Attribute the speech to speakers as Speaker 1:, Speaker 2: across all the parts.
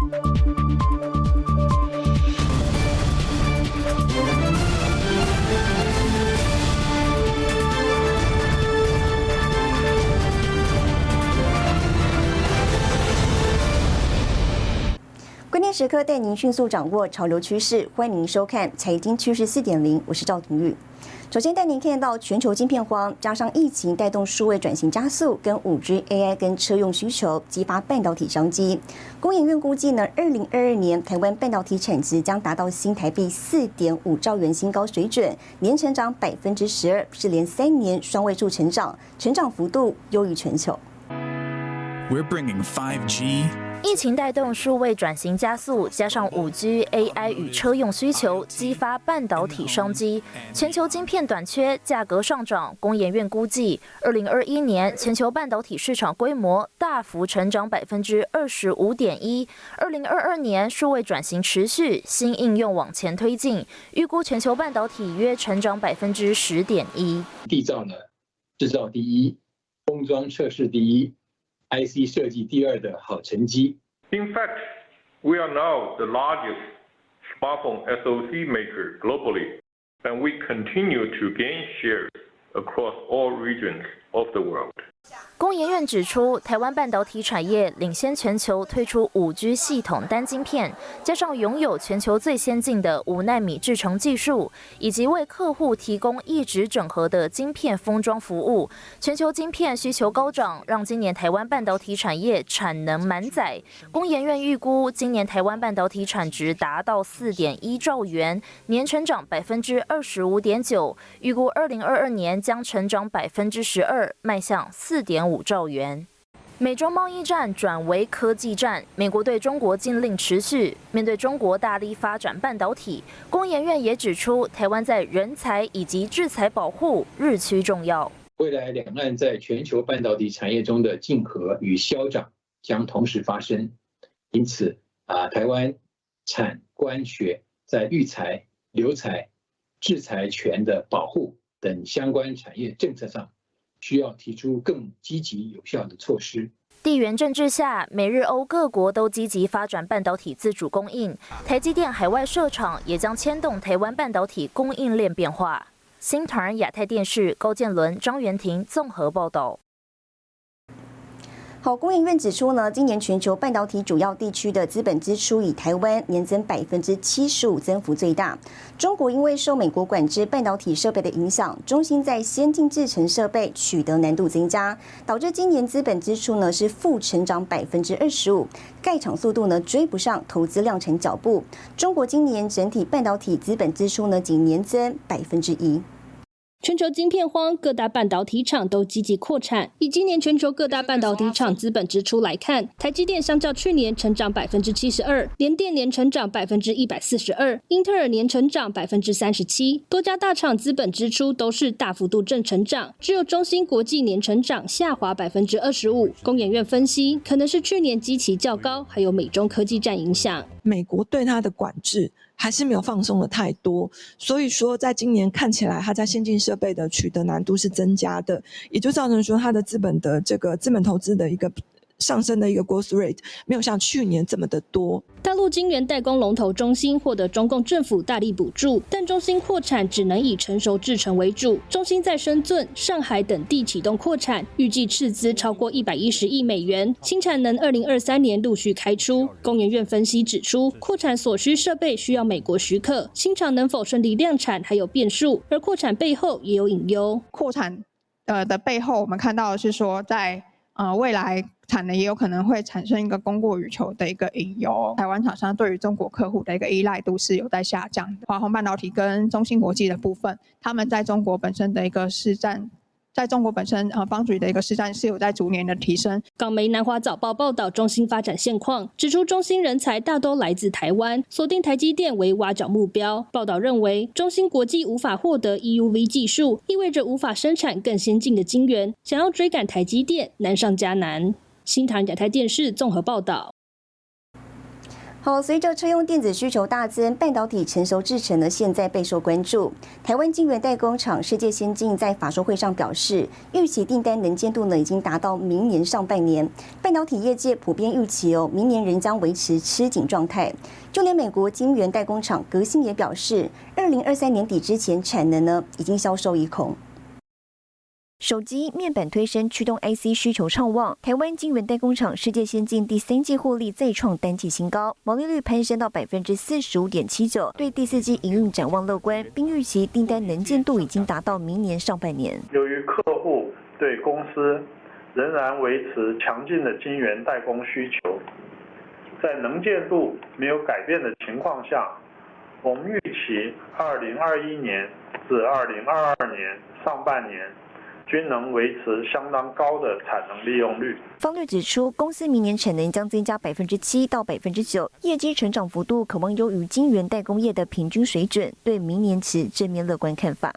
Speaker 1: 关键时刻带您迅速掌握潮流趋势，欢迎您收看《财经趋势四点零》，我是赵廷玉。首先带您看到全球晶片荒，加上疫情带动数位转型加速，跟五 G、AI 跟车用需求激发半导体商机。工研院估计呢，二零二二年台湾半导体产值将达到新台币四点五兆元新高水准，年成长百分之十二，是连三年双位数成长，成长幅度优于全球。
Speaker 2: We're bringing 5G.
Speaker 3: 疫情带动数位转型加速，加上五 G、AI 与车用需求，激发半导体商机。全球晶片短缺，价格上涨。工研院估计，二零二一年全球半导体市场规模大幅成长百分之二十五点一。二零二二年数位转型持续，新应用往前推进，预估全球半导体约成长百分之十点一。
Speaker 4: 缔造呢，制造第一，封装测试第一。IC 设计第二的好成绩。
Speaker 5: In fact, we are now the largest smartphone SoC maker globally, and we continue to gain shares across all regions Of the world.
Speaker 3: 工研院指出，台湾半导体产业领先全球推出五 G 系统单晶片，加上拥有全球最先进的五纳米制程技术，以及为客户提供一直整合的晶片封装服务，全球晶片需求高涨，让今年台湾半导体产业产能满载。工研院预估，今年台湾半导体产值达到四点一兆元，年成长百分之二十五点九，预估二零二二年将成长百分之十二二，迈向四点。五兆元。美中贸易战转为科技战，美国对中国禁令持续。面对中国大力发展半导体，工研院也指出，台湾在人才以及制裁保护日趋重要。
Speaker 4: 未来两岸在全球半导体产业中的竞合与消长将同时发生，因此啊，台湾产官学在育才、留才、制裁权的保护等相关产业政策上。需要提出更积极有效的措施。
Speaker 3: 地缘政治下，美日欧各国都积极发展半导体自主供应，台积电海外设厂也将牵动台湾半导体供应链变化。新唐亚太电视高建伦、张元婷综合报道。
Speaker 1: 好，工研院指出呢，今年全球半导体主要地区的资本支出以台湾年增百分之七十五，增幅最大。中国因为受美国管制半导体设备的影响，中芯在先进制程设备取得难度增加，导致今年资本支出呢是负成长百分之二十五，盖厂速度呢追不上投资量产脚步。中国今年整体半导体资本支出呢仅年增百分之一。
Speaker 6: 全球晶片荒，各大半导体厂都积极扩产。以今年全球各大半导体厂资本支出来看，台积电相较去年成长百分之七十二，联电年成长百分之一百四十二，英特尔年成长百分之三十七。多家大厂资本支出都是大幅度正成长，只有中芯国际年成长下滑百分之二十五。工研院分析，可能是去年基期较高，还有美中科技战影响。
Speaker 7: 美国对它的管制。还是没有放松的太多，所以说在今年看起来，它在先进设备的取得难度是增加的，也就造成说它的资本的这个资本投资的一个。上升的一个 growth rate 没有像去年这么的多。
Speaker 6: 大陆晶圆代工龙头中芯获得中共政府大力补助，但中芯扩产只能以成熟制程为主。中芯在深圳、上海等地启动扩产，预计斥资超过一百一十亿美元，新产能二零二三年陆续开出。工研院分析指出，扩产所需设备需要美国许可，新厂能否顺利量产还有变数，而扩产背后也有隐忧。
Speaker 8: 扩产呃的背后，我们看到的是说在。呃，未来产能也有可能会产生一个供过于求的一个隐忧。台湾厂商对于中国客户的一个依赖度是有在下降的。华虹半导体跟中芯国际的部分，他们在中国本身的一个市占。在中国本身，呃，方局的一个市占是有在逐年的提升。
Speaker 6: 港媒南华早报报道中芯发展现况，指出中芯人才大都来自台湾，锁定台积电为挖角目标。报道认为，中芯国际无法获得 EUV 技术，意味着无法生产更先进的晶圆，想要追赶台积电难上加难。新唐亚太电视综合报道。
Speaker 9: 好，随着车用电子需求大增，半导体成熟制程呢，现在备受关注。台湾晶圆代工厂世界先进在法说会上表示，预期订单能见度呢，已经达到明年上半年。半导体业界普遍预期哦，明年仍将维持吃紧状态。就连美国晶圆代工厂革新也表示，二零二三年底之前产能呢，已经销售一空。手机面板推升驱动 IC 需求畅旺，台湾晶圆代工厂世界先进第三季获利再创单季新高，毛利率攀升到百分之四十五点七九，对第四季营运展望乐观，并预期订单能见度已经达到明年上半年。
Speaker 10: 由于客户对公司仍然维持强劲的晶圆代工需求，在能见度没有改变的情况下，我们预期二零二一年至二零二二年上半年。均能维持相当高的产能利用率。
Speaker 9: 方略指出，公司明年产能将增加百分之七到百分之九，业绩成长幅度可望优于晶圆代工业的平均水准，对明年持正面乐观看法。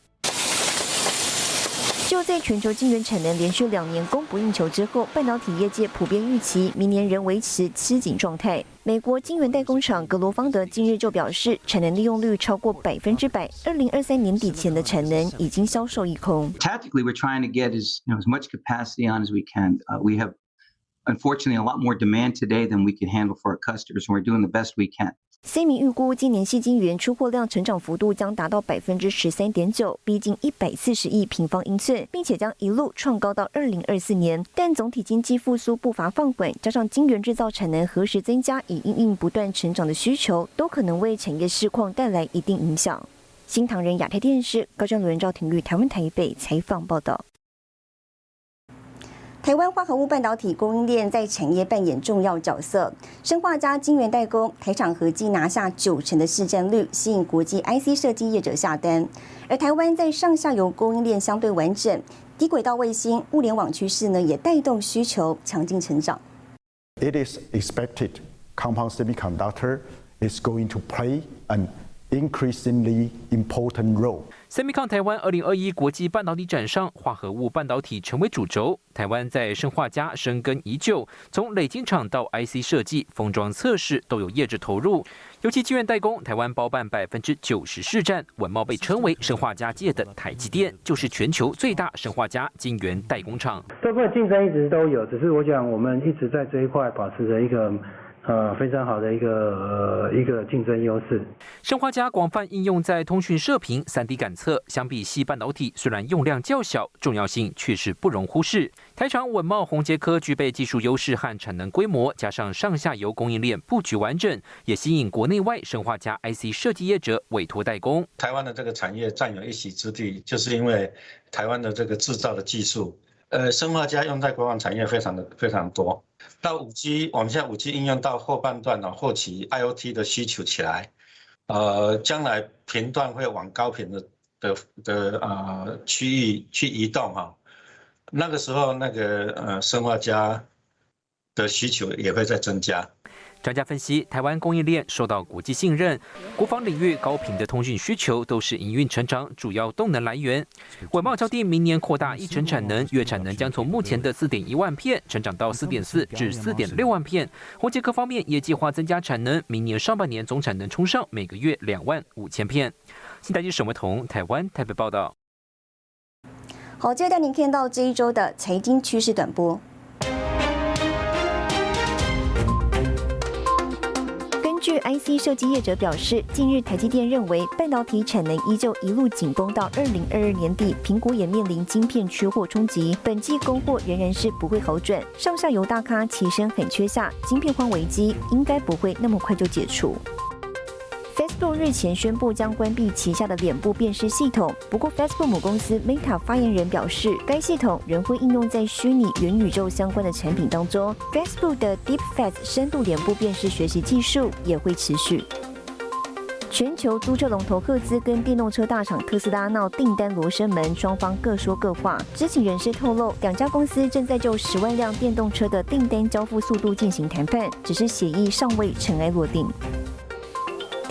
Speaker 9: 就在全球晶圆产能连续两年供不应求之后，半导体业界普遍预期明年仍维持吃紧状态。美国晶圆代工厂格罗方德近日就表示，产能利用率超过百分之百，二零二三年底前的产能已经销售一空。
Speaker 11: Tactically, we're trying to get as you know as much capacity on as we can. We have unfortunately a lot more demand today than we can handle for our customers, and we're doing the best we can.
Speaker 9: 三名预估今年细晶圆出货量成长幅度将达到百分之十三点九，逼近一百四十亿平方英寸，并且将一路创高到二零二四年。但总体经济复苏步伐放缓，加上晶圆制造产能何时增加，以应应不断成长的需求，都可能为产业市况带来一定影响。新唐人亚太电视高雄人赵廷玉台湾台北采访报道。台湾化合物半导体供应链在产业扮演重要角色，生化加晶圆代工，台厂合计拿下九成的市占率，吸引国际 IC 设计业者下单。而台湾在上下游供应链相对完整，低轨道卫星、物联网趋势呢，也带动需求强劲成长。
Speaker 12: It is expected compound semiconductor is going to play an increasingly important role.
Speaker 13: Semicon 台湾二零二一国际半导体展上，化合物半导体成为主轴。台湾在生化家深耕已久，从累晶厂到 IC 设计、封装测试都有业者投入。尤其晶圆代工，台湾包办百分之九十市占。文茂被称为生化家界的台积电，就是全球最大生化家晶圆代工厂。
Speaker 14: 这块竞争一直都有，只是我想我们一直在这一块保持着一个。呃，非常好的一个呃一个竞争优势。
Speaker 13: 生化家广泛应用在通讯射频、三 D 感测，相比细半导体，虽然用量较小，重要性却是不容忽视。台厂稳茂宏杰科具备技术优势和产能规模，加上上下游供应链布局完整，也吸引国内外生化家 IC 设计业者委托代工。
Speaker 15: 台湾的这个产业占有一席之地，就是因为台湾的这个制造的技术。呃，生化家用在国防产业非常的非常多。到五 G，我们现在五 G 应用到后半段呢，后期 IOT 的需求起来，呃，将来频段会往高频的的的啊区域去移动哈，那个时候那个呃生化家的需求也会在增加。
Speaker 13: 专家分析，台湾供应链受到国际信任，国防领域高频的通讯需求都是营运成长主要动能来源。伟茂交定明年扩大一成产能，月产能将从目前的四点一万片成长到四点四至四点六万片。宏杰科方面也计划增加产能，明年上半年总产能冲上每个月两万五千片。新台记沈维彤，台湾台北报道。
Speaker 9: 好，接着您看到这一周的财经趋势短波。据 IC 设计业者表示，近日台积电认为半导体产能依旧一路紧绷到二零二二年底，苹果也面临晶片缺货冲击，本季供货仍然是不会好转。上下游大咖齐声很缺下，晶片荒危机应该不会那么快就解除。多日前宣布将关闭旗下的脸部辨识系统，不过 Facebook 母公司 Meta 发言人表示，该系统仍会应用在虚拟元宇宙相关的产品当中。Facebook 的 DeepFace 深度脸部辨识学习技术也会持续。全球租车龙头赫兹跟电动车大厂特斯拉闹订单罗生门，双方各说各话。知情人士透露，两家公司正在就十万辆电动车的订单交付速度进行谈判，只是协议尚未尘埃落定。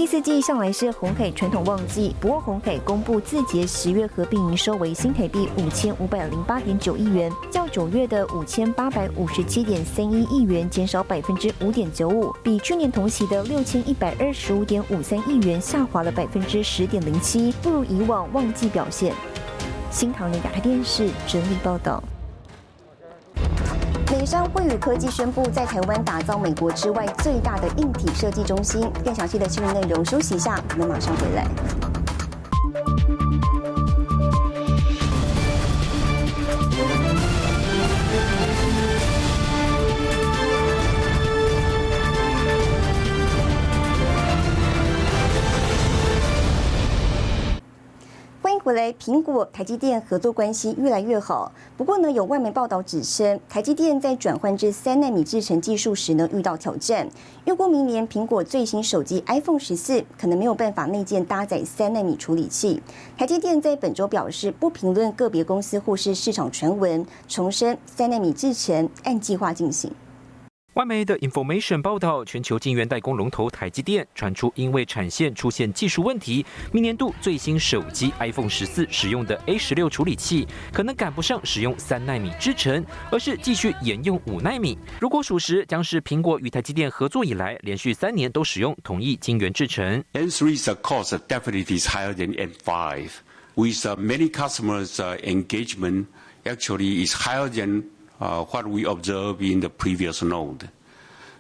Speaker 9: 第四季向来是红海传统旺季，不过红海公布字节十月合并营收为新台币五千五百零八点九亿元，较九月的五千八百五十七点三一亿元减少百分之五点九五，比去年同期的六千一百二十五点五三亿元下滑了百分之十点零七，不如以往旺季表现。新唐人亚太电视整理报道。美商惠宇科技宣布在台湾打造美国之外最大的硬体设计中心。更详细的新闻内容，休息一下，我们马上回来。回来，苹果、台积电合作关系越来越好。不过呢，有外媒报道指称，台积电在转换至三纳米制程技术时呢，遇到挑战。预估明年苹果最新手机 iPhone 十四可能没有办法内建搭载三纳米处理器。台积电在本周表示，不评论个别公司或是市场传闻，重申三纳米制程按计划进行。
Speaker 13: 外媒的 Information 报道，全球晶圆代工龙头台积电传出，因为产线出现技术问题，明年度最新手机 iPhone 十四使用的 A 十六处理器可能赶不上使用三纳米制程，而是继续沿用五纳米。如果属实，将是苹果与台积电合作以来连续三年都使用同一晶圆制程。
Speaker 16: N three's cost definitely is higher than N5, with many customers' engagement actually is higher than. Uh, what we observed in the previous node.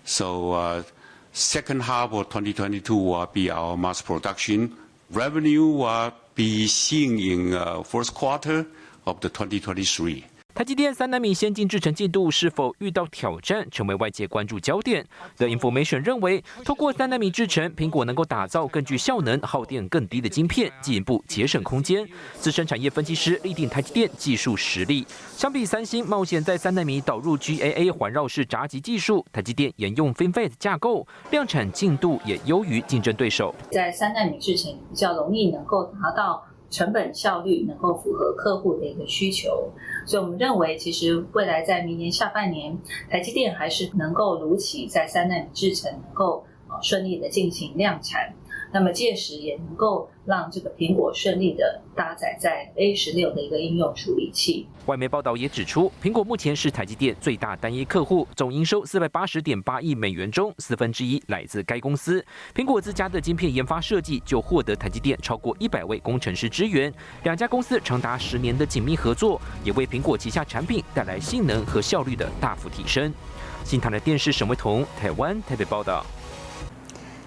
Speaker 16: So uh, second half of 2022 will be our mass production. Revenue will be seen in uh, first quarter of the 2023.
Speaker 13: 台积电三纳米先进制程进度是否遇到挑战，成为外界关注焦点。The Information 认为，透过三纳米制程，苹果能够打造更具效能、耗电更低的晶片，进一步节省空间。资深产业分析师力定台积电技术实力，相比三星冒险在三纳米导入 GAA 环绕式闸极技术，台积电沿用 FinFET 架构，量产进度也优于竞争对手。
Speaker 17: 在三纳米制程比较容易能够达到。成本效率能够符合客户的一个需求，所以我们认为，其实未来在明年下半年，台积电还是能够如期在三纳米制程能够呃顺利的进行量产。那么届时也能够让这个苹果顺利的搭载在 A 十六的一个应用处理器。
Speaker 13: 外媒报道也指出，苹果目前是台积电最大单一客户，总营收四百八十点八亿美元中，四分之一来自该公司。苹果自家的晶片研发设计就获得台积电超过一百位工程师支援，两家公司长达十年的紧密合作，也为苹果旗下产品带来性能和效率的大幅提升。新台的电视沈维彤，台湾台北报道。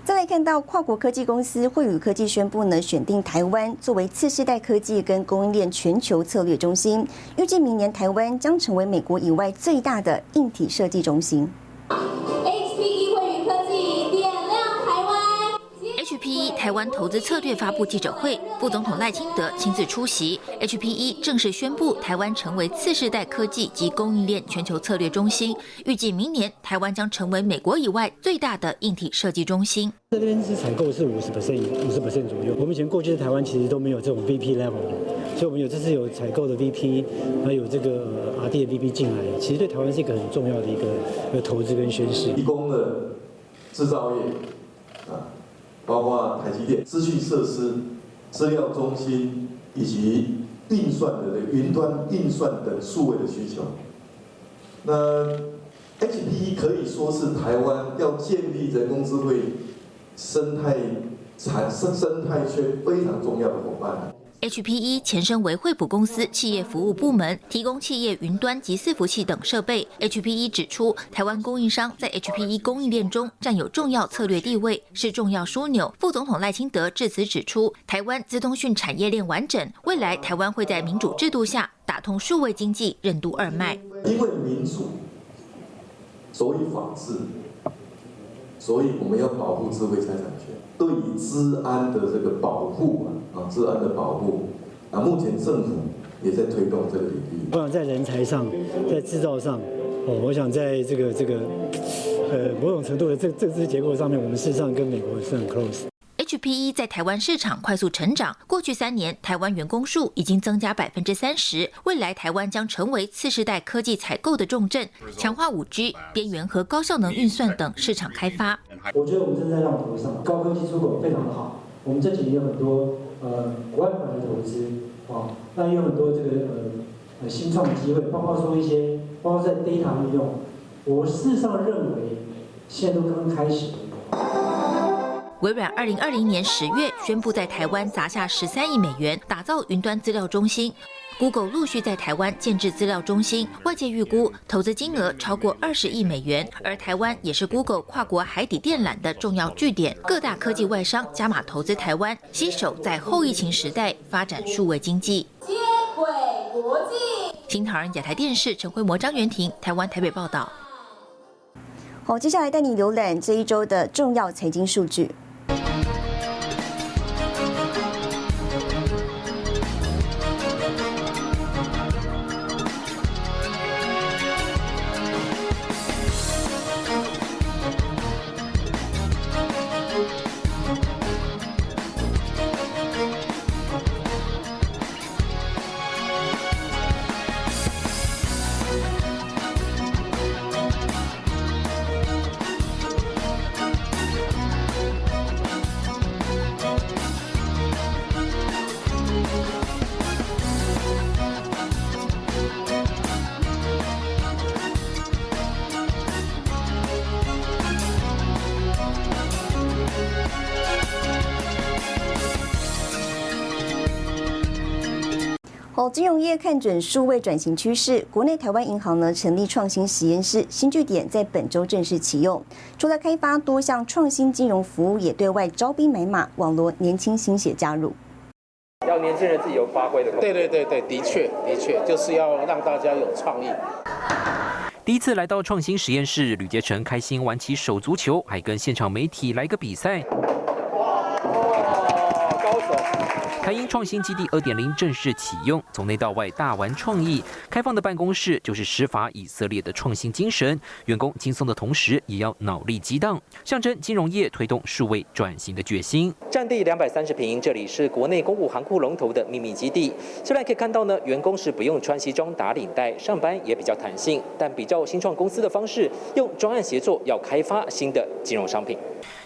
Speaker 9: 再来看到跨国科技公司惠宇科技宣布呢，选定台湾作为次世代科技跟供应链全球策略中心，预计明年台湾将成为美国以外最大的硬体设计中心。
Speaker 18: HPE 台湾投资策略发布记者会，副总统赖清德亲自出席。HPE 正式宣布台湾成为次世代科技及供应链全球策略中心，预计明年台湾将成为美国以外最大的硬体设计中心。
Speaker 14: 这边是采购是五十 percent，五十 percent 左右。我们以前过去的台湾其实都没有这种 VP level，所以我们有这次有采购的 VP，还有这个 RD 的 VP 进来，其实对台湾是一个很重要的一个一个投资跟宣示。
Speaker 19: 提供了制造业啊。包括台积电、资讯设施、资料中心以及运算的云端运算等数位的需求。那 HPE 可以说是台湾要建立人工智慧生态产生生态圈非常重要的伙伴。
Speaker 18: HPE 前身为惠普公司企业服务部门，提供企业云端及伺服器等设备。HPE 指出，台湾供应商在 HPE 供应链中占有重要策略地位，是重要枢纽。副总统赖清德致辞指出，台湾资通讯产业链完整，未来台湾会在民主制度下打通数位经济任督二脉。
Speaker 19: 因为民主，所以法治，所以我们要保护智慧财产权。对于治安的这个保护啊，啊，治安的保护啊，目前政府也在推动这个领域。
Speaker 14: 我想在人才上，在制造上，哦，我想在这个这个，呃，某种程度的这政治结构上面，我们事实上跟美国是很 close。
Speaker 18: HPE 在台湾市场快速成长，过去三年台湾员工数已经增加百分之三十。未来台湾将成为次世代科技采购的重镇，强化五 G、边缘和高效能运算等市场开发。
Speaker 14: 我觉得我们正在浪头上，高科技出口非常的好。我们这几年有很多呃国外款的投资啊，那也有很多这个呃呃新创的机会，包括说一些包括在 data 应用。我事实上认为现在都刚刚开始。
Speaker 18: 微软二零二零年十月宣布在台湾砸下十三亿美元打造云端资料中心，Google 陆续在台湾建制资料中心，外界预估投资金额超过二十亿美元。而台湾也是 Google 跨国海底电缆的重要据点，各大科技外商加码投资台湾，携手在后疫情时代发展数位经济。接轨国际，新唐人亚太电视陈慧模、张元婷，台湾台北报道。
Speaker 1: 好，接下来带你浏览这一周的重要财经数据。Bye. 好，金融业看准数位转型趋势，国内台湾银行呢成立创新实验室，新据点在本周正式启用。除了开发多项创新金融服务，也对外招兵买马，网罗年轻新血加入。
Speaker 4: 要年轻人自己有发挥的。对对对对，的确的确，就是要让大家有创意。
Speaker 13: 第一次来到创新实验室，吕杰成开心玩起手足球，还跟现场媒体来个比赛。台英创新基地二点零正式启用，从内到外大玩创意，开放的办公室就是施法以色列的创新精神。员工轻松的同时，也要脑力激荡，象征金融业推动数位转型的决心。
Speaker 4: 占地两百三十平，这里是国内公务航库龙头的秘密基地。虽然可以看到呢，员工是不用穿西装打领带，上班也比较弹性，但比较新创公司的方式，用专案协作要开发新的金融商品。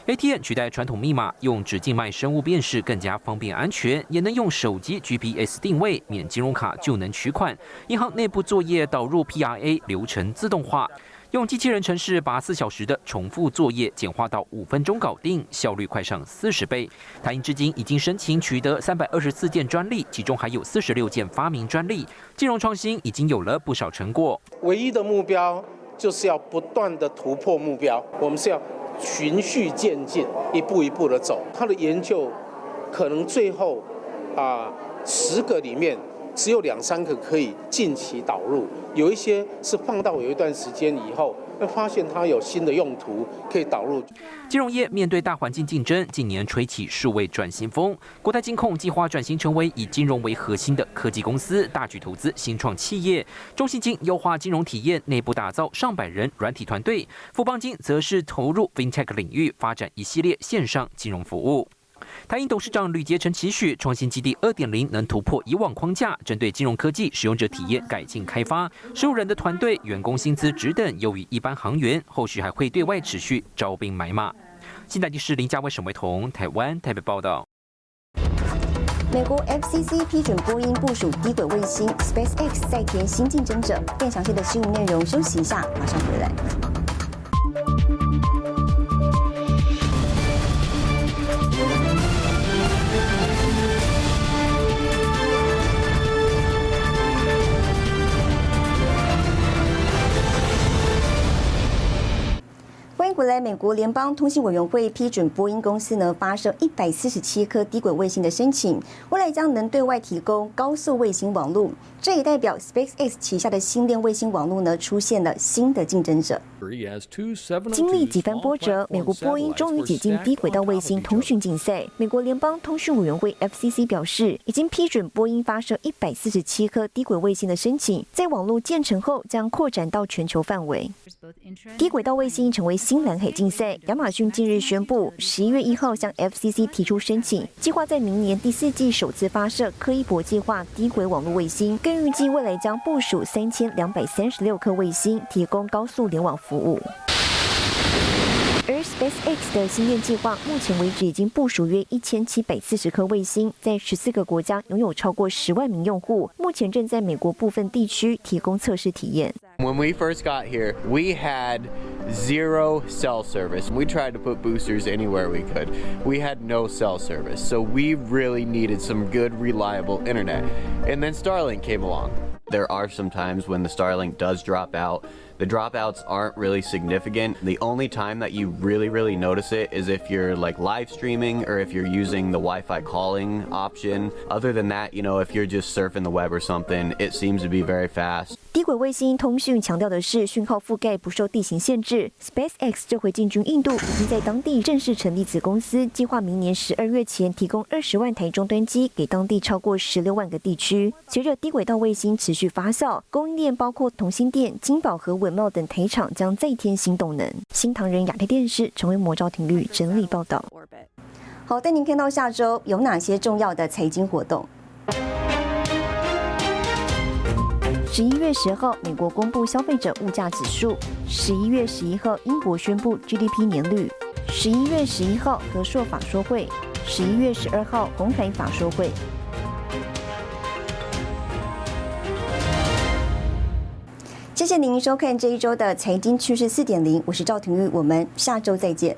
Speaker 13: ATM 取代传统密码，用指静脉生物辨识更加方便安全，也能用手机 GPS 定位，免金融卡就能取款。银行内部作业导入 PRA 流程自动化，用机器人程式把四小时的重复作业简化到五分钟搞定，效率快上四十倍。台银至今已经申请取得三百二十四件专利，其中还有四十六件发明专利。金融创新已经有了不少成果。
Speaker 4: 唯一的目标就是要不断的突破目标，我们是要。循序渐进，一步一步的走。他的研究可能最后啊，十个里面只有两三个可以近期导入，有一些是放到有一段时间以后，会发现它有新的用途可以导入。
Speaker 13: 金融业面对大环境竞争，近年吹起数位转型风。国泰金控计划转型成为以金融为核心的科技公司，大举投资新创企业。中信金优化金融体验，内部打造上百人软体团队。富邦金则是投入 FinTech 领域，发展一系列线上金融服务。台银董事长吕杰成期许创新基地二点零能突破以往框架，针对金融科技使用者体验改进开发。十五人的团队员工薪资只等优于一般行员，后续还会对外持续招兵买马。新台电视林家威、沈维彤，台湾台北报道。
Speaker 1: 美国 FCC 批准波音部署低轨卫星 SpaceX 再添新竞争者。更详细的新闻内容，休息一下，马上回来。未来，美国联邦通信委员会批准波音公司呢发射一百四十七颗低轨卫星的申请，未来将能对外提供高速卫星网络。
Speaker 9: 这也代表 SpaceX 旗下的星链卫星网络呢出现了新的竞争者。经历几番波折，美国波音终于解禁低轨道卫星通讯竞赛。美国联邦通讯委员会 FCC 表示，已经批准波音发射一百四十七颗低轨卫星的申请，在网络建成后将扩展到全球范围。低轨道卫星成为新蓝海竞赛。亚马逊近日宣布，十一月一号向 FCC 提出申请，计划在明年第四季首次发射柯伊伯计划低轨网络卫星，更预计未来将部署三千两百三十六颗卫星，提供高速联网服务。而 SpaceX 的星链计划，目前为止已经部署约一千七百四十颗卫星，在十四个国家拥有超过十万名用户。目前正在美国部分地区提供测试体验。
Speaker 20: When we first got here, we had zero cell service. We tried to put boosters anywhere we could. We had no cell service, so we really needed some good, reliable internet. And then Starlink came along. There are some times when the Starlink does drop out. The dropouts aren't really significant. The only time that you really, really notice it is if you're like live streaming or if you're using the Wi Fi calling option. Other than that, you know, if you're just surfing the web or something, it seems to be very fast.
Speaker 9: 低轨卫星通讯强调的是讯号覆盖不受地形限制。SpaceX 这回进军印度，已经在当地正式成立子公司，计划明年十二月前提供二十万台终端机给当地超过十六万个地区。随着低轨道卫星持续发酵，供应链包括同心电、金宝和稳茂等台厂将再添新动能。新唐人亚太电视成为魔招庭律整理报道。好，带您看到下周有哪些重要的财经活动。十一月十号，美国公布消费者物价指数；十一月十一号，英国宣布 GDP 年率；十一月十一号，和硕法说会；十一月十二号，红海法说会。谢谢您收看这一周的财经趋势四点零，我是赵廷玉，我们下周再见。